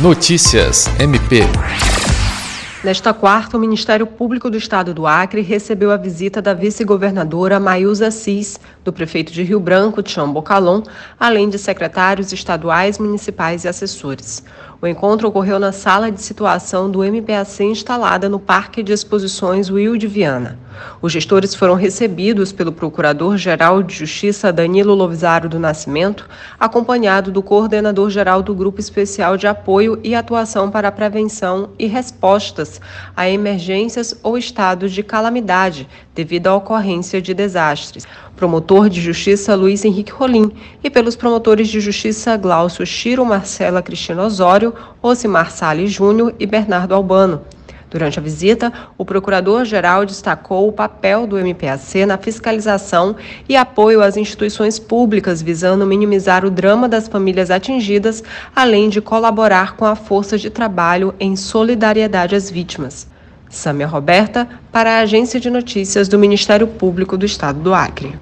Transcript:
Notícias MP. Nesta quarta, o Ministério Público do Estado do Acre recebeu a visita da vice-governadora Maiuza Assis, do prefeito de Rio Branco, Tião Bocalon, além de secretários estaduais, municipais e assessores. O encontro ocorreu na sala de situação do MPAC instalada no Parque de Exposições Will de Viana. Os gestores foram recebidos pelo Procurador-Geral de Justiça Danilo Lovisaro do Nascimento, acompanhado do Coordenador-Geral do Grupo Especial de Apoio e Atuação para a Prevenção e Respostas a Emergências ou Estados de Calamidade devido à ocorrência de desastres, promotor de Justiça Luiz Henrique Rolim e pelos promotores de Justiça Glaucio Chiro Marcela Cristina Osório, Osimar Salles Júnior e Bernardo Albano. Durante a visita, o procurador-geral destacou o papel do MPAC na fiscalização e apoio às instituições públicas, visando minimizar o drama das famílias atingidas, além de colaborar com a força de trabalho em solidariedade às vítimas. Samia Roberta, para a Agência de Notícias do Ministério Público do Estado do Acre.